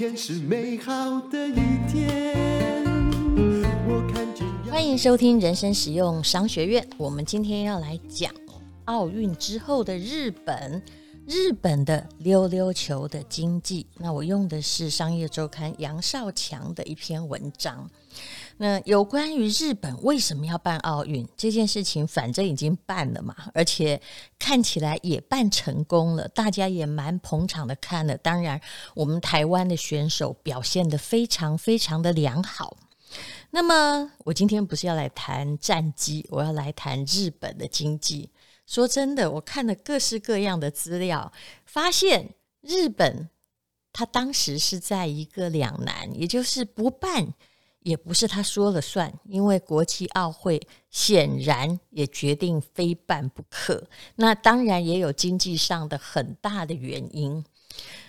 天是美好的一天。我看见。欢迎收听人生使用商学院。我们今天要来讲奥运之后的日本，日本的溜溜球的经济。那我用的是商业周刊杨少强的一篇文章。那有关于日本为什么要办奥运这件事情，反正已经办了嘛，而且看起来也办成功了，大家也蛮捧场的看了。当然，我们台湾的选手表现得非常非常的良好。那么，我今天不是要来谈战绩，我要来谈日本的经济。说真的，我看了各式各样的资料，发现日本他当时是在一个两难，也就是不办。也不是他说了算，因为国际奥会显然也决定非办不可。那当然也有经济上的很大的原因。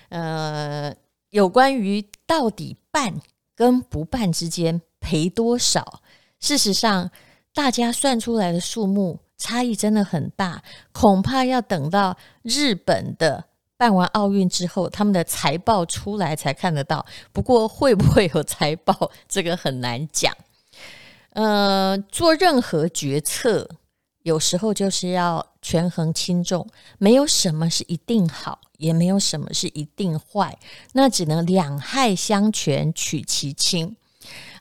呃，有关于到底办跟不办之间赔多少，事实上大家算出来的数目差异真的很大，恐怕要等到日本的。办完奥运之后，他们的财报出来才看得到。不过会不会有财报，这个很难讲。呃，做任何决策，有时候就是要权衡轻重，没有什么是一定好，也没有什么是一定坏，那只能两害相权取其轻。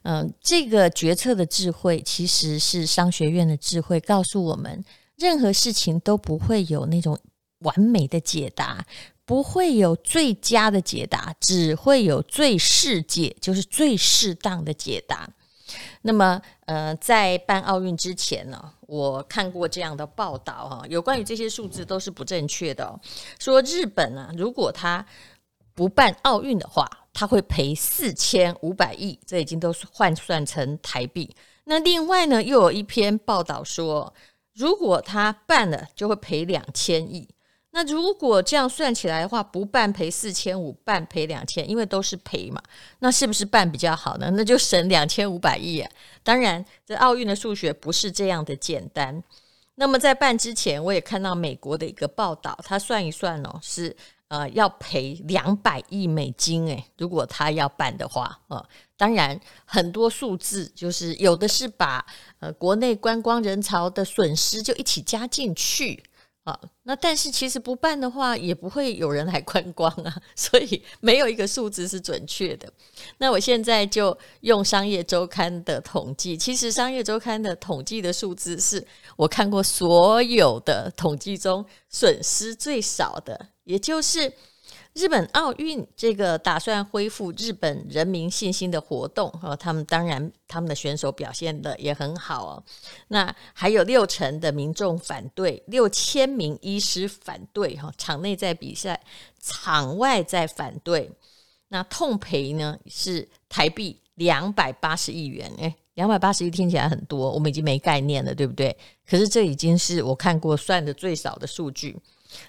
嗯、这个决策的智慧其实是商学院的智慧，告诉我们，任何事情都不会有那种。完美的解答，不会有最佳的解答，只会有最适解，就是最适当的解答。那么，呃，在办奥运之前呢，我看过这样的报道哈，有关于这些数字都是不正确的。说日本啊，如果他不办奥运的话，他会赔四千五百亿，这已经都是换算成台币。那另外呢，又有一篇报道说，如果他办了，就会赔两千亿。那如果这样算起来的话，不办赔四千五，办赔两千，因为都是赔嘛，那是不是办比较好呢？那就省两千五百亿啊！当然，这奥运的数学不是这样的简单。那么在办之前，我也看到美国的一个报道，他算一算哦，是呃要赔两百亿美金诶，如果他要办的话、呃，当然很多数字就是有的是把呃国内观光人潮的损失就一起加进去。那但是其实不办的话，也不会有人来观光啊，所以没有一个数字是准确的。那我现在就用商业周刊的统计，其实商业周刊的统计的数字是我看过所有的统计中损失最少的，也就是。日本奥运这个打算恢复日本人民信心的活动，哦，他们当然他们的选手表现的也很好哦。那还有六成的民众反对，六千名医师反对，哈，场内在比赛，场外在反对。那痛赔呢是台币两百八十亿元，诶，两百八十亿听起来很多，我们已经没概念了，对不对？可是这已经是我看过算的最少的数据。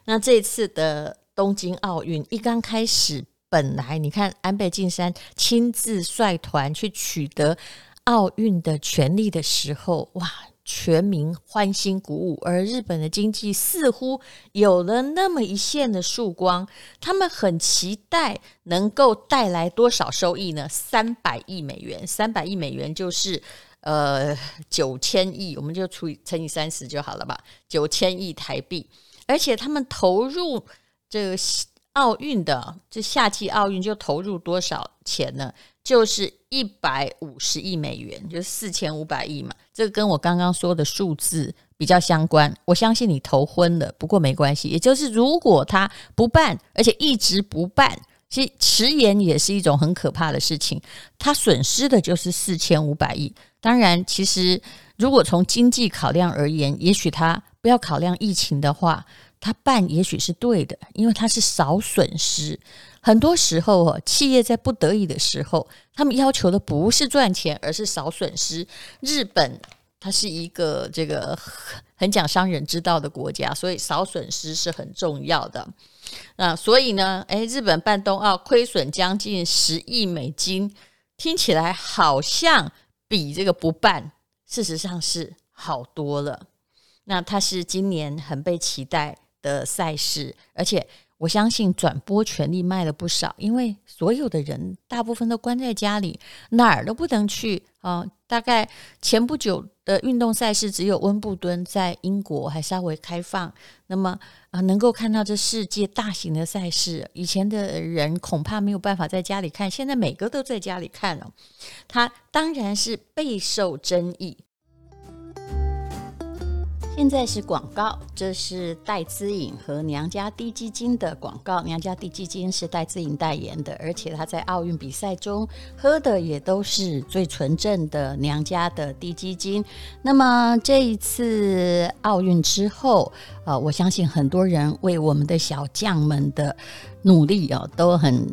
那这次的。东京奥运一刚开始，本来你看安倍晋三亲自率团去取得奥运的权利的时候，哇，全民欢欣鼓舞，而日本的经济似乎有了那么一线的曙光，他们很期待能够带来多少收益呢？三百亿美元，三百亿美元就是呃九千亿，我们就除以乘以三十就好了吧，九千亿台币，而且他们投入。这个奥运的这夏季奥运就投入多少钱呢？就是一百五十亿美元，就是四千五百亿嘛。这个跟我刚刚说的数字比较相关。我相信你头昏了，不过没关系。也就是如果他不办，而且一直不办，其实迟延也是一种很可怕的事情。他损失的就是四千五百亿。当然，其实如果从经济考量而言，也许他不要考量疫情的话。他办也许是对的，因为他是少损失。很多时候哦，企业在不得已的时候，他们要求的不是赚钱，而是少损失。日本它是一个这个很讲商人之道的国家，所以少损失是很重要的。那所以呢，诶，日本办冬奥亏损将近十亿美金，听起来好像比这个不办，事实上是好多了。那它是今年很被期待的赛事，而且我相信转播权利卖了不少，因为所有的人大部分都关在家里，哪儿都不能去啊。大概前不久的运动赛事只有温布敦在英国还稍微开放，那么啊，能够看到这世界大型的赛事，以前的人恐怕没有办法在家里看，现在每个都在家里看了，它当然是备受争议。现在是广告，这是戴资颖和娘家滴鸡精的广告。娘家滴鸡精是戴资颖代言的，而且她在奥运比赛中喝的也都是最纯正的娘家的滴鸡精。那么这一次奥运之后，呃，我相信很多人为我们的小将们的努力啊，都很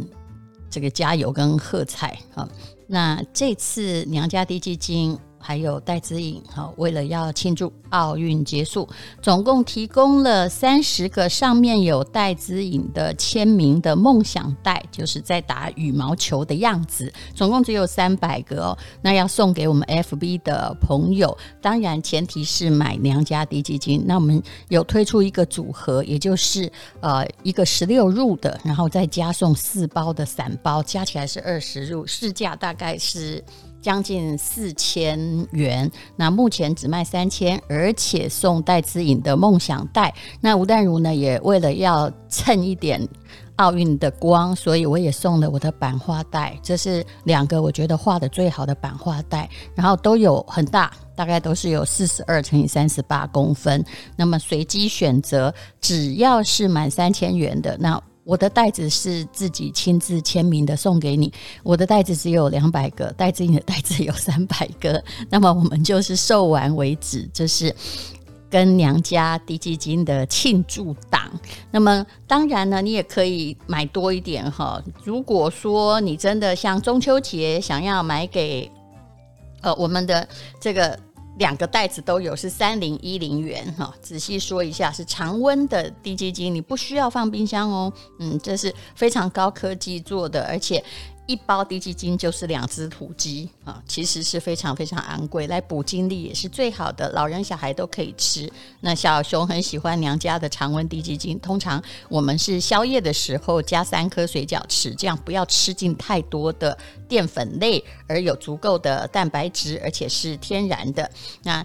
这个加油跟喝彩啊。那这次娘家滴鸡精。还有戴资颖，好，为了要庆祝奥运结束，总共提供了三十个上面有戴资颖的签名的梦想袋，就是在打羽毛球的样子，总共只有三百个哦。那要送给我们 FB 的朋友，当然前提是买娘家滴鸡精。那我们有推出一个组合，也就是呃一个十六入的，然后再加送四包的散包，加起来是二十入，市价大概是。将近四千元，那目前只卖三千，而且送戴资颖的梦想袋。那吴淡如呢，也为了要蹭一点奥运的光，所以我也送了我的版画袋。这是两个我觉得画的最好的版画袋，然后都有很大，大概都是有四十二乘以三十八公分。那么随机选择，只要是满三千元的那。我的袋子是自己亲自签名的，送给你。我的袋子只有两百个，戴资颖的袋子有三百个。那么我们就是售完为止，这是跟娘家滴基金的庆祝档。那么当然呢，你也可以买多一点哈。如果说你真的像中秋节想要买给呃我们的这个。两个袋子都有，是三零一零元哈。仔细说一下，是常温的低基金，你不需要放冰箱哦。嗯，这是非常高科技做的，而且。一包滴鸡精就是两只土鸡啊，其实是非常非常昂贵，来补精力也是最好的，老人小孩都可以吃。那小熊很喜欢娘家的常温滴鸡精，通常我们是宵夜的时候加三颗水饺吃，这样不要吃进太多的淀粉类，而有足够的蛋白质，而且是天然的。那。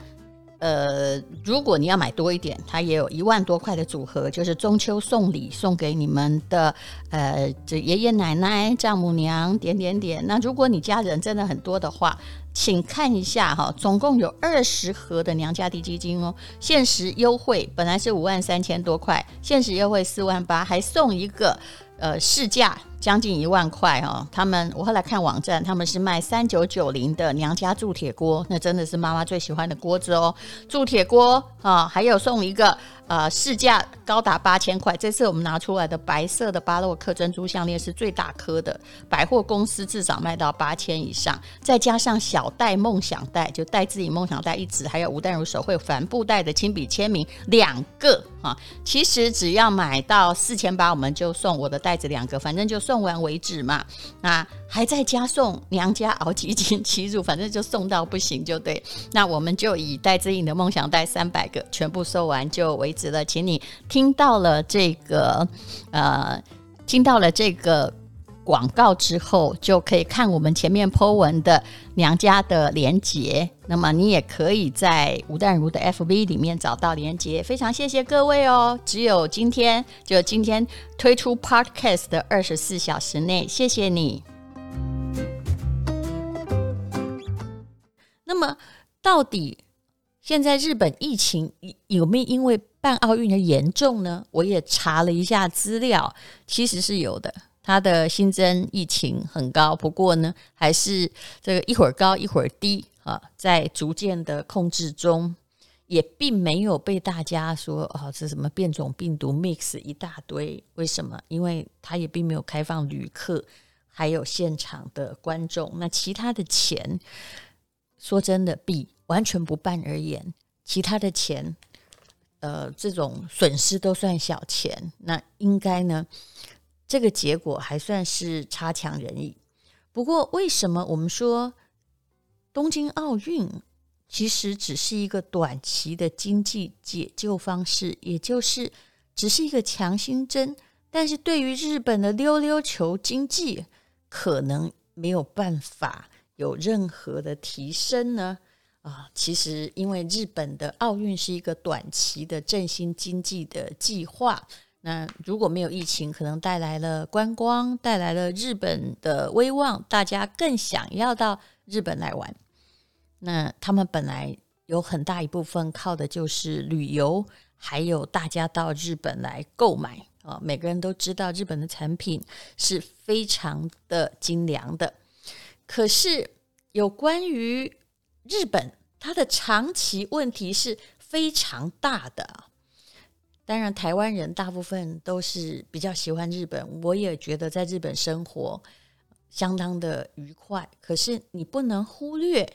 呃，如果你要买多一点，它也有一万多块的组合，就是中秋送礼送给你们的，呃，这爷爷奶奶、丈母娘点点点。那如果你家人真的很多的话，请看一下哈，总共有二十盒的娘家地基金哦，限时优惠，本来是五万三千多块，限时优惠四万八，还送一个，呃，市价。将近一万块哦，他们我后来看网站，他们是卖三九九零的娘家铸铁锅，那真的是妈妈最喜欢的锅子哦，铸铁锅啊，还有送一个。呃，市价高达八千块。这次我们拿出来的白色的巴洛克珍珠项链是最大颗的，百货公司至少卖到八千以上。再加上小戴梦想袋，就带自己梦想袋一支，还有吴淡如手绘帆布袋的亲笔签名两个啊。其实只要买到四千八，我们就送我的袋子两个，反正就送送完为止嘛。啊，还在家送娘家熬几斤七乳，反正就送到不行就对。那我们就以戴志颖的梦想带三百个全部收完就为。止了，请你听到了这个，呃，听到了这个广告之后，就可以看我们前面 po 文的娘家的连结。那么你也可以在吴淡如的 FB 里面找到连结。非常谢谢各位哦！只有今天，就今天推出 Podcast 的二十四小时内，谢谢你。那么到底？现在日本疫情有没有因为办奥运而严重呢？我也查了一下资料，其实是有的。它的新增疫情很高，不过呢，还是这个一会儿高一会儿低啊，在逐渐的控制中，也并没有被大家说啊是什么变种病毒 mix 一大堆。为什么？因为它也并没有开放旅客，还有现场的观众。那其他的钱，说真的，比完全不办而言，其他的钱，呃，这种损失都算小钱。那应该呢，这个结果还算是差强人意。不过，为什么我们说东京奥运其实只是一个短期的经济解救方式，也就是只是一个强心针，但是对于日本的溜溜球经济，可能没有办法有任何的提升呢？啊，其实因为日本的奥运是一个短期的振兴经济的计划，那如果没有疫情，可能带来了观光，带来了日本的威望，大家更想要到日本来玩。那他们本来有很大一部分靠的就是旅游，还有大家到日本来购买。啊，每个人都知道日本的产品是非常的精良的。可是有关于日本，它的长期问题是非常大的。当然，台湾人大部分都是比较喜欢日本，我也觉得在日本生活相当的愉快。可是你不能忽略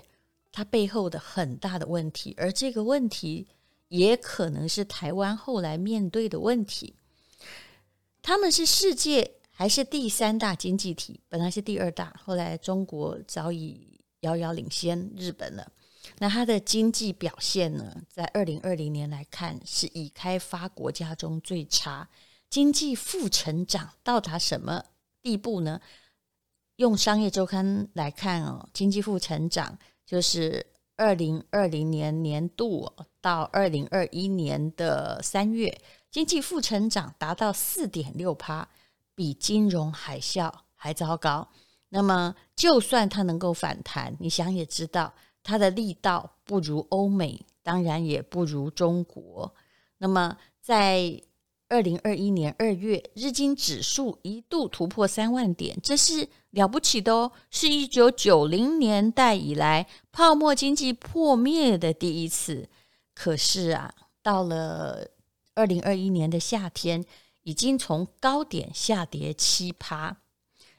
它背后的很大的问题，而这个问题也可能是台湾后来面对的问题。他们是世界还是第三大经济体？本来是第二大，后来中国早已遥遥领先日本了。那它的经济表现呢？在二零二零年来看，是已开发国家中最差，经济负成长到达什么地步呢？用商业周刊来看哦，经济负成长就是二零二零年年度到二零二一年的三月。经济负成长达到四点六趴，比金融海啸还糟糕。那么，就算它能够反弹，你想也知道，它的力道不如欧美，当然也不如中国。那么，在二零二一年二月，日经指数一度突破三万点，这是了不起的哦，是一九九零年代以来泡沫经济破灭的第一次。可是啊，到了二零二一年的夏天，已经从高点下跌七趴。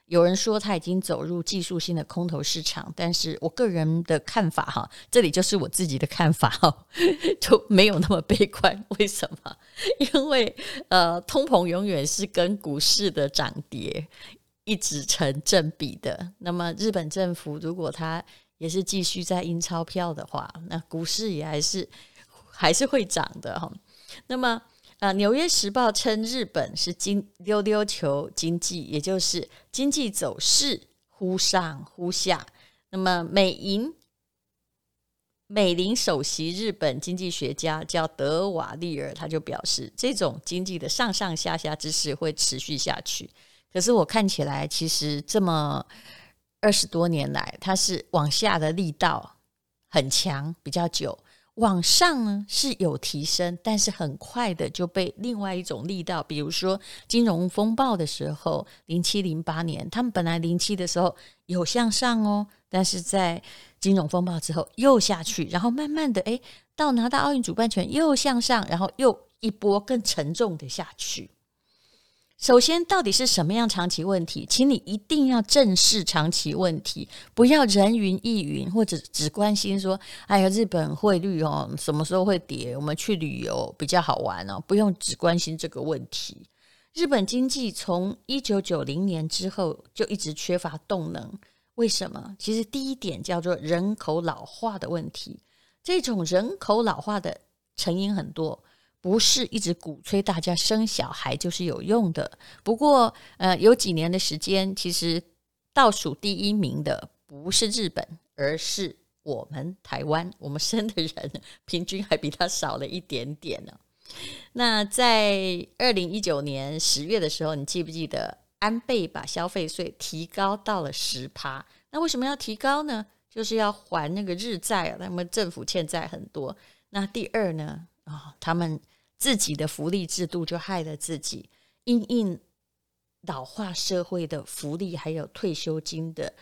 有人说他已经走入技术性的空头市场，但是我个人的看法哈，这里就是我自己的看法哈，就没有那么悲观。为什么？因为呃，通膨永远是跟股市的涨跌一直成正比的。那么日本政府如果它也是继续在印钞票的话，那股市也还是还是会涨的哈。那么，啊，《纽约时报》称日本是经溜溜球经济，也就是经济走势忽上忽下。那么，美银美林首席日本经济学家叫德瓦利尔，他就表示，这种经济的上上下下之势会持续下去。可是，我看起来，其实这么二十多年来，它是往下的力道很强，比较久。往上呢是有提升，但是很快的就被另外一种力道，比如说金融风暴的时候，零七零八年，他们本来零七的时候有向上哦，但是在金融风暴之后又下去，然后慢慢的诶，到拿到奥运主办权又向上，然后又一波更沉重的下去。首先，到底是什么样长期问题？请你一定要正视长期问题，不要人云亦云，或者只关心说：“哎呀，日本汇率哦，什么时候会跌？我们去旅游比较好玩哦。”不用只关心这个问题。日本经济从一九九零年之后就一直缺乏动能，为什么？其实第一点叫做人口老化的问题。这种人口老化的成因很多。不是一直鼓吹大家生小孩就是有用的。不过，呃，有几年的时间，其实倒数第一名的不是日本，而是我们台湾。我们生的人平均还比他少了一点点呢。那在二零一九年十月的时候，你记不记得安倍把消费税提高到了十趴？那为什么要提高呢？就是要还那个日债啊，他们政府欠债很多。那第二呢？啊、他们自己的福利制度就害了自己，因应老化社会的福利还有退休金的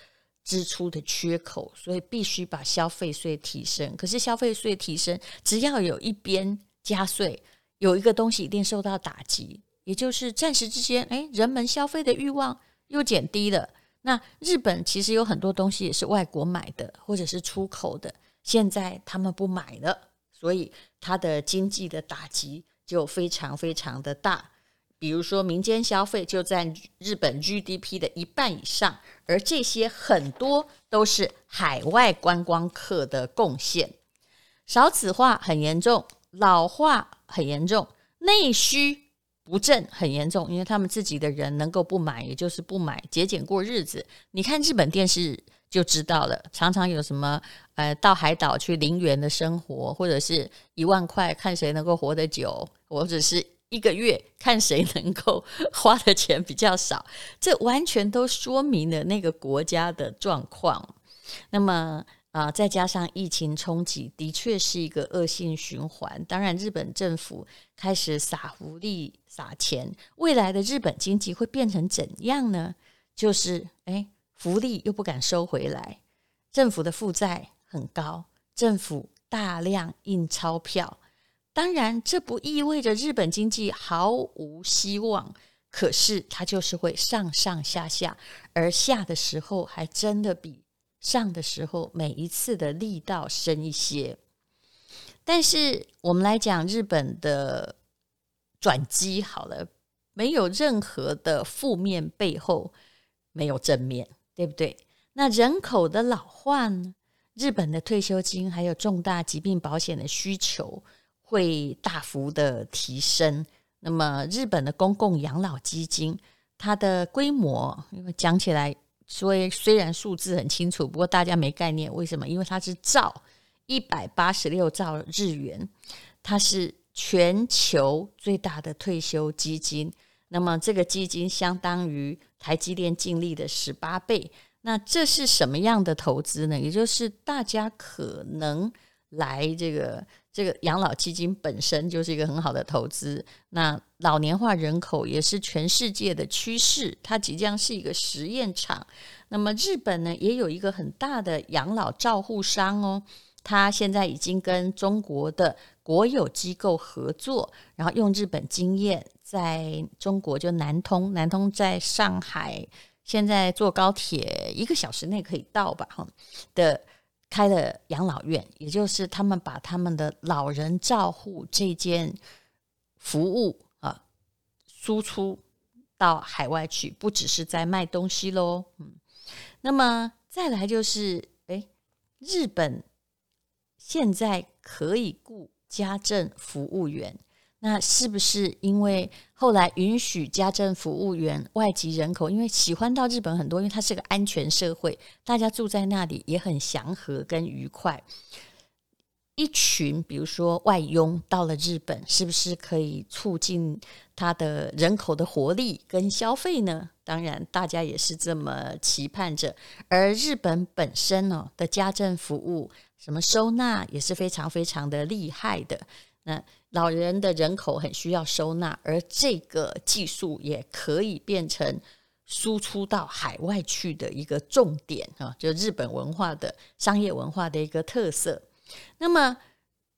支出的缺口，所以必须把消费税提升。可是消费税提升，只要有一边加税，有一个东西一定受到打击，也就是暂时之间，哎，人们消费的欲望又减低了。那日本其实有很多东西也是外国买的，或者是出口的，现在他们不买了。所以它的经济的打击就非常非常的大，比如说民间消费就占日本 GDP 的一半以上，而这些很多都是海外观光客的贡献。少子化很严重，老化很严重，内需不振很严重，因为他们自己的人能够不买，也就是不买，节俭过日子。你看日本电视就知道了，常常有什么呃，到海岛去零元的生活，或者是一万块看谁能够活得久，或者是一个月看谁能够 花的钱比较少。这完全都说明了那个国家的状况。那么。啊，再加上疫情冲击，的确是一个恶性循环。当然，日本政府开始撒福利、撒钱，未来的日本经济会变成怎样呢？就是，哎，福利又不敢收回来，政府的负债很高，政府大量印钞票。当然，这不意味着日本经济毫无希望，可是它就是会上上下下，而下的时候还真的比。上的时候，每一次的力道深一些，但是我们来讲日本的转机好了，没有任何的负面，背后没有正面，对不对？那人口的老化呢？日本的退休金还有重大疾病保险的需求会大幅的提升。那么日本的公共养老基金，它的规模，因为讲起来。所以虽然数字很清楚，不过大家没概念，为什么？因为它是兆一百八十六兆日元，它是全球最大的退休基金。那么这个基金相当于台积电净利的十八倍。那这是什么样的投资呢？也就是大家可能来这个。这个养老基金本身就是一个很好的投资。那老年化人口也是全世界的趋势，它即将是一个实验场。那么日本呢，也有一个很大的养老照护商哦，它现在已经跟中国的国有机构合作，然后用日本经验，在中国就南通，南通在上海，现在坐高铁一个小时内可以到吧？哈的。开了养老院，也就是他们把他们的老人照护这件服务啊输出到海外去，不只是在卖东西喽。嗯，那么再来就是，哎，日本现在可以雇家政服务员。那是不是因为后来允许家政服务员外籍人口，因为喜欢到日本很多，因为它是个安全社会，大家住在那里也很祥和跟愉快。一群比如说外佣到了日本，是不是可以促进他的人口的活力跟消费呢？当然，大家也是这么期盼着。而日本本身呢的家政服务，什么收纳也是非常非常的厉害的。那老人的人口很需要收纳，而这个技术也可以变成输出到海外去的一个重点啊，就日本文化的商业文化的一个特色。那么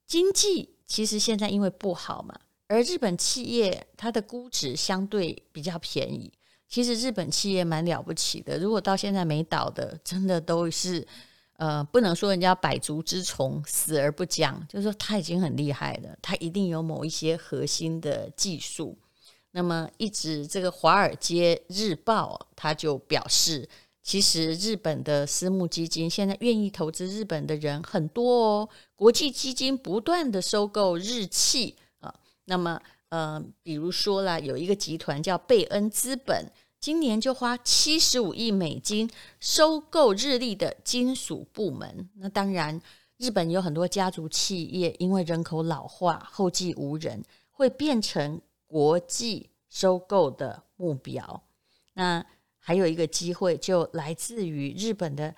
经济其实现在因为不好嘛，而日本企业它的估值相对比较便宜。其实日本企业蛮了不起的，如果到现在没倒的，真的都是。呃，不能说人家百足之虫，死而不僵，就是说他已经很厉害了，他一定有某一些核心的技术。那么，一直这个《华尔街日报》他就表示，其实日本的私募基金现在愿意投资日本的人很多哦，国际基金不断的收购日企啊。那么，呃，比如说啦，有一个集团叫贝恩资本。今年就花七十五亿美金收购日立的金属部门。那当然，日本有很多家族企业，因为人口老化、后继无人，会变成国际收购的目标。那还有一个机会，就来自于日本的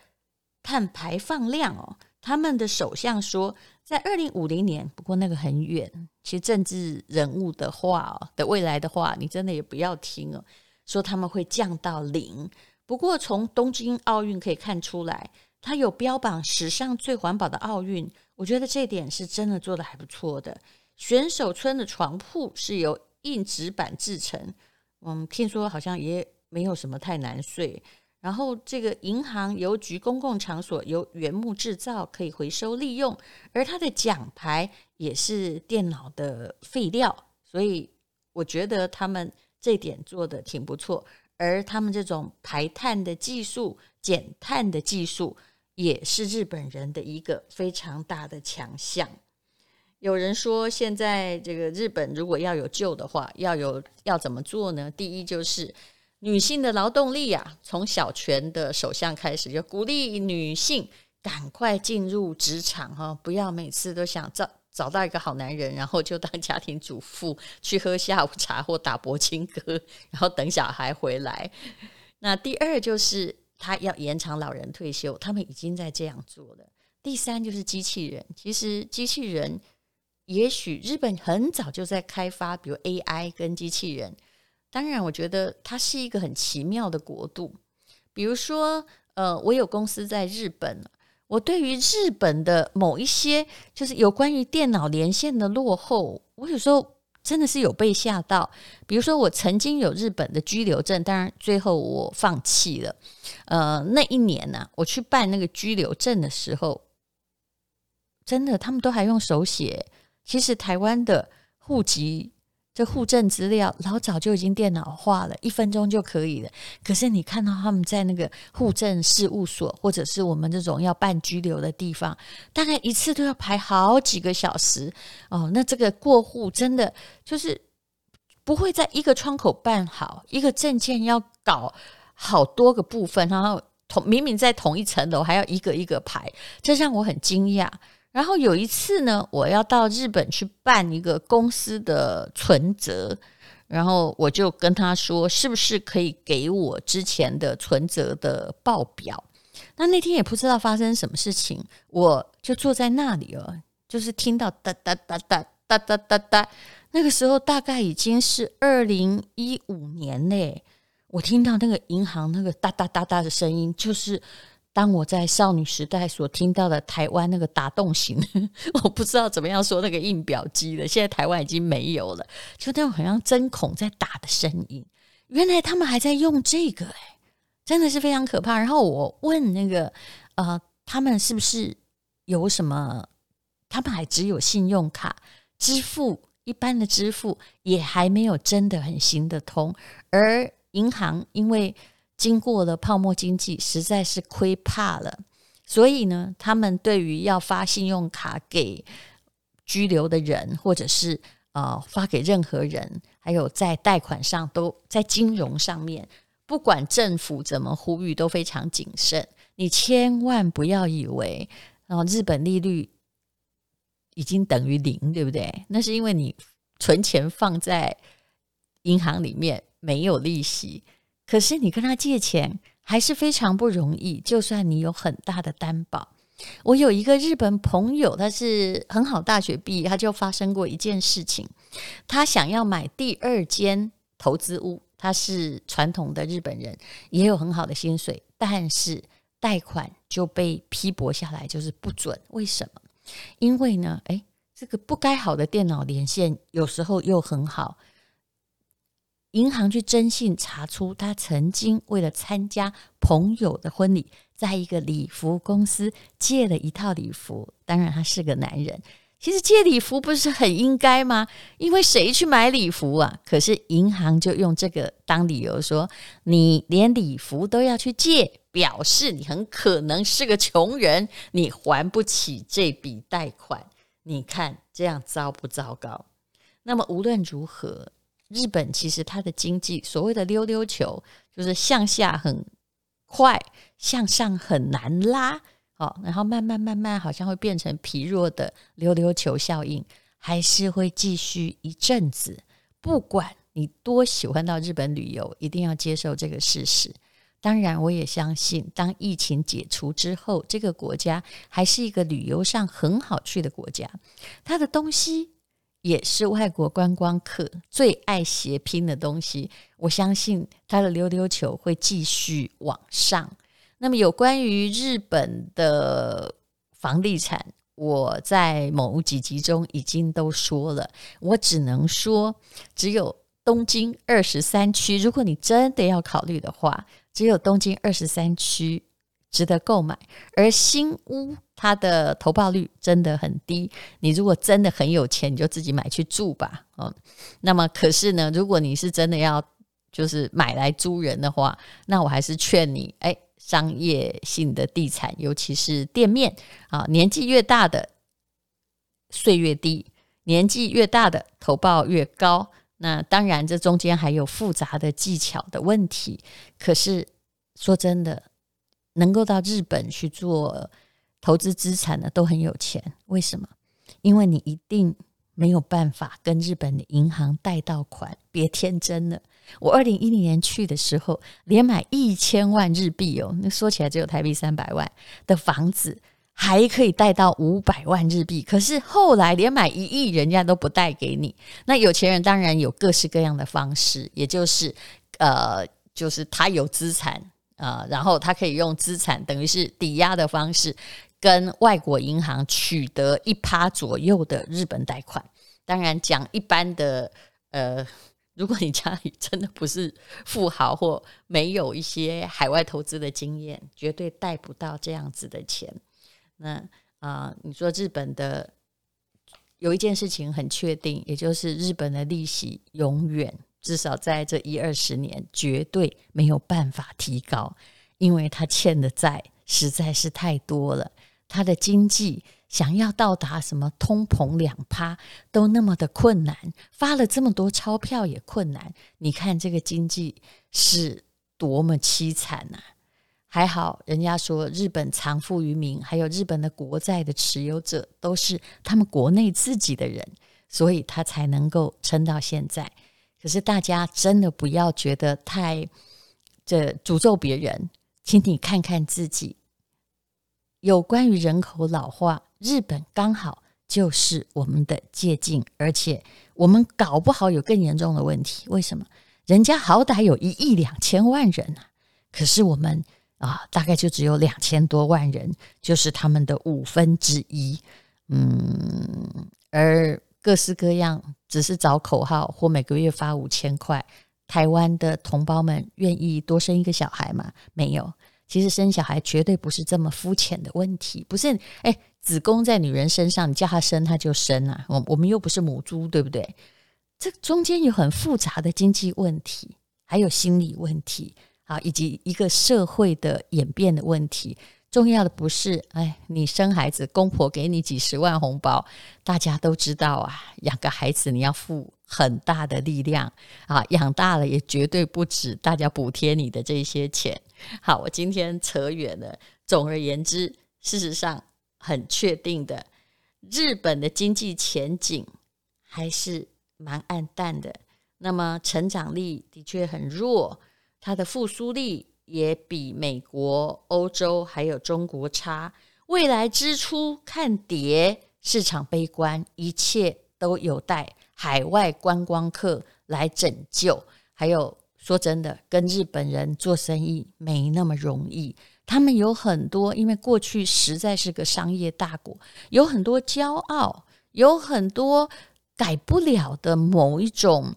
碳排放量哦。他们的首相说，在二零五零年，不过那个很远。其实政治人物的话哦，的未来的话，你真的也不要听哦。说他们会降到零，不过从东京奥运可以看出来，他有标榜史上最环保的奥运，我觉得这点是真的做得还不错的。选手村的床铺是由硬纸板制成，嗯，听说好像也没有什么太难睡。然后这个银行、邮局、公共场所由原木制造，可以回收利用，而它的奖牌也是电脑的废料，所以我觉得他们。这点做得挺不错，而他们这种排碳的技术、减碳的技术，也是日本人的一个非常大的强项。有人说，现在这个日本如果要有救的话，要有要怎么做呢？第一就是女性的劳动力啊，从小泉的首相开始，就鼓励女性赶快进入职场哈，不要每次都想找找到一个好男人，然后就当家庭主妇去喝下午茶或打柏青哥，然后等小孩回来。那第二就是他要延长老人退休，他们已经在这样做了。第三就是机器人，其实机器人。也许日本很早就在开发，比如 AI 跟机器人。当然，我觉得它是一个很奇妙的国度。比如说，呃，我有公司在日本，我对于日本的某一些就是有关于电脑连线的落后，我有时候真的是有被吓到。比如说，我曾经有日本的居留证，当然最后我放弃了。呃，那一年呢，我去办那个居留证的时候，真的他们都还用手写。其实台湾的户籍这户政资料老早就已经电脑化了，一分钟就可以了。可是你看到他们在那个户政事务所，或者是我们这种要办居留的地方，大概一次都要排好几个小时哦。那这个过户真的就是不会在一个窗口办好，一个证件要搞好多个部分，然后同明明在同一层楼，还要一个一个排，这让我很惊讶。然后有一次呢，我要到日本去办一个公司的存折，然后我就跟他说，是不是可以给我之前的存折的报表？那那天也不知道发生什么事情，我就坐在那里哦，就是听到哒哒哒哒哒哒哒哒，那个时候大概已经是二零一五年嘞，我听到那个银行那个哒哒哒哒的声音，就是。当我在少女时代所听到的台湾那个打洞型，我不知道怎么样说那个印表机了。现在台湾已经没有了，就那种好像针孔在打的声音。原来他们还在用这个，诶，真的是非常可怕。然后我问那个，呃，他们是不是有什么？他们还只有信用卡支付，一般的支付也还没有真的很行得通。而银行因为经过了泡沫经济，实在是亏怕了，所以呢，他们对于要发信用卡给居留的人，或者是呃发给任何人，还有在贷款上都在金融上面，不管政府怎么呼吁，都非常谨慎。你千万不要以为，然后日本利率已经等于零，对不对？那是因为你存钱放在银行里面没有利息。可是你跟他借钱还是非常不容易，就算你有很大的担保。我有一个日本朋友，他是很好大学毕业，他就发生过一件事情，他想要买第二间投资屋，他是传统的日本人，也有很好的薪水，但是贷款就被批驳下来，就是不准。为什么？因为呢，诶，这个不该好的电脑连线有时候又很好。银行去征信查出，他曾经为了参加朋友的婚礼，在一个礼服公司借了一套礼服。当然，他是个男人。其实借礼服不是很应该吗？因为谁去买礼服啊？可是银行就用这个当理由说，你连礼服都要去借，表示你很可能是个穷人，你还不起这笔贷款。你看这样糟不糟糕？那么无论如何。日本其实它的经济所谓的溜溜球，就是向下很快，向上很难拉，哦，然后慢慢慢慢好像会变成疲弱的溜溜球效应，还是会继续一阵子。不管你多喜欢到日本旅游，一定要接受这个事实。当然，我也相信，当疫情解除之后，这个国家还是一个旅游上很好去的国家，它的东西。也是外国观光客最爱斜拼的东西，我相信它的溜溜球会继续往上。那么有关于日本的房地产，我在某几集中已经都说了，我只能说，只有东京二十三区，如果你真的要考虑的话，只有东京二十三区。值得购买，而新屋它的投报率真的很低。你如果真的很有钱，你就自己买去住吧。哦，那么可是呢，如果你是真的要就是买来租人的话，那我还是劝你，哎，商业性的地产，尤其是店面啊，年纪越大的税越低，年纪越大的投报越高。那当然，这中间还有复杂的技巧的问题。可是说真的，能够到日本去做投资资产的都很有钱。为什么？因为你一定没有办法跟日本的银行贷到款。别天真了，我二零一零年去的时候，连买一千万日币哦，那说起来只有台币三百万的房子。还可以贷到五百万日币，可是后来连买一亿人家都不贷给你。那有钱人当然有各式各样的方式，也就是呃，就是他有资产、呃，然后他可以用资产等于是抵押的方式，跟外国银行取得一趴左右的日本贷款。当然讲一般的呃，如果你家里真的不是富豪或没有一些海外投资的经验，绝对贷不到这样子的钱。那啊、你说日本的有一件事情很确定，也就是日本的利息永远至少在这一二十年绝对没有办法提高，因为他欠的债实在是太多了。他的经济想要到达什么通膨两趴都那么的困难，发了这么多钞票也困难。你看这个经济是多么凄惨呐、还好，人家说日本藏富于民，还有日本的国债的持有者都是他们国内自己的人，所以他才能够撑到现在。可是大家真的不要觉得太这诅咒别人，请你看看自己。有关于人口老化，日本刚好就是我们的借镜，而且我们搞不好有更严重的问题。为什么？人家好歹有一亿两千万人啊，可是我们。啊，大概就只有两千多万人，就是他们的五分之一。嗯，而各式各样，只是找口号或每个月发五千块，台湾的同胞们愿意多生一个小孩吗？没有。其实生小孩绝对不是这么肤浅的问题，不是？哎，子宫在女人身上，你叫她生，她就生啊。我我们又不是母猪，对不对？这中间有很复杂的经济问题，还有心理问题。啊，以及一个社会的演变的问题，重要的不是哎，你生孩子，公婆给你几十万红包，大家都知道啊，养个孩子你要付很大的力量啊，养大了也绝对不止大家补贴你的这些钱。好，我今天扯远了。总而言之，事实上很确定的，日本的经济前景还是蛮暗淡的，那么成长力的确很弱。它的复苏力也比美国、欧洲还有中国差，未来支出看跌，市场悲观，一切都有待海外观光客来拯救。还有说真的，跟日本人做生意没那么容易，他们有很多，因为过去实在是个商业大国，有很多骄傲，有很多改不了的某一种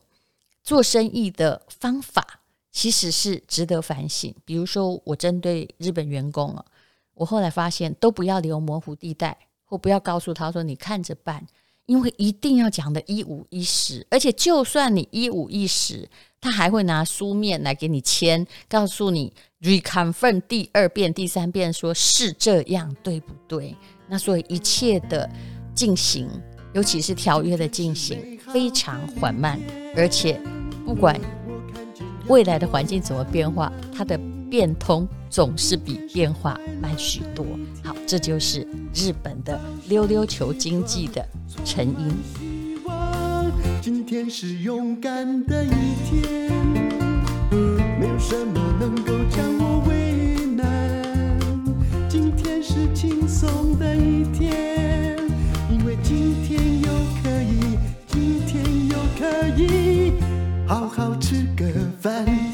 做生意的方法。其实是值得反省。比如说，我针对日本员工啊，我后来发现都不要留模糊地带，或不要告诉他说你看着办，因为一定要讲的一五一十。而且，就算你一五一十，他还会拿书面来给你签，告诉你 reconfirm 第二遍、第三遍，说是这样，对不对？那所以一切的进行，尤其是条约的进行，非常缓慢，而且不管。未来的环境怎么变化？它的变通总是比变化慢许多。好，这就是日本的溜溜球经济的成因。希望今天是勇敢的一天，没有什么能够将我为难。今天是轻松的一天，因为今天又可以，今天又可以。好好吃烦。